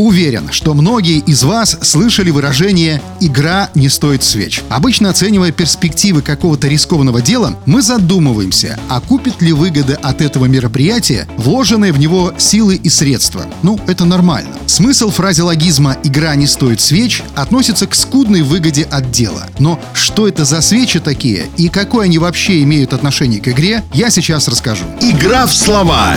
Уверен, что многие из вас слышали выражение «игра не стоит свеч». Обычно оценивая перспективы какого-то рискованного дела, мы задумываемся, а купит ли выгоды от этого мероприятия вложенные в него силы и средства. Ну, это нормально. Смысл фразеологизма «игра не стоит свеч» относится к скудной выгоде от дела. Но что это за свечи такие и какое они вообще имеют отношение к игре, я сейчас расскажу. Игра в слова.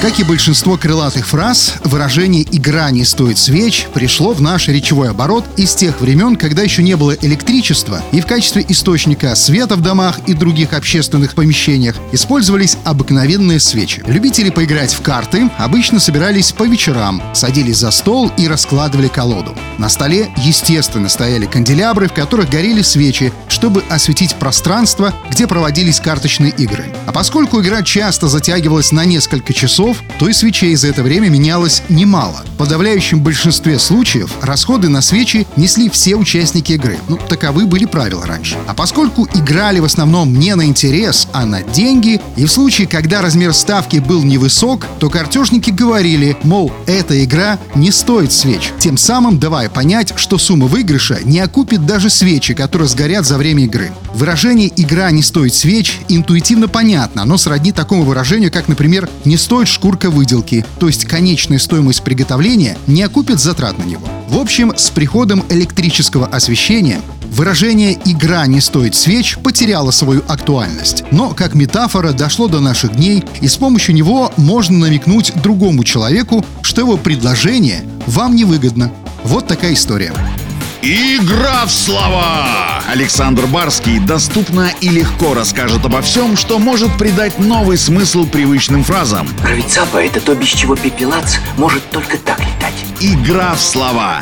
Как и большинство крылатых фраз, выражение «игра не стоит свеч» пришло в наш речевой оборот из тех времен, когда еще не было электричества, и в качестве источника света в домах и других общественных помещениях использовались обыкновенные свечи. Любители поиграть в карты обычно собирались по вечерам, садились за стол и раскладывали колоду. На столе, естественно, стояли канделябры, в которых горели свечи, чтобы осветить пространство, где проводились карточные игры. А поскольку игра часто затягивалась на несколько часов, то и свечей за это время менялось немало. В подавляющем большинстве случаев расходы на свечи несли все участники игры. Ну, таковы были правила раньше. А поскольку играли в основном не на интерес, а на деньги, и в случае, когда размер ставки был невысок, то картежники говорили, мол, эта игра не стоит свеч, тем самым давая понять, что сумма выигрыша не окупит даже свечи, которые сгорят за время игры. Выражение «игра не стоит свеч» интуитивно понятно, оно сродни такому выражению, как, например, «не стоит шкурка выделки», то есть конечная стоимость приготовления не окупит затрат на него. В общем, с приходом электрического освещения Выражение «игра не стоит свеч» потеряло свою актуальность, но как метафора дошло до наших дней, и с помощью него можно намекнуть другому человеку, что его предложение вам невыгодно. Вот такая история. Игра в слова! Александр Барский доступно и легко расскажет обо всем, что может придать новый смысл привычным фразам. Равицапа — это то, без чего пепелац может только так летать. Игра в слова.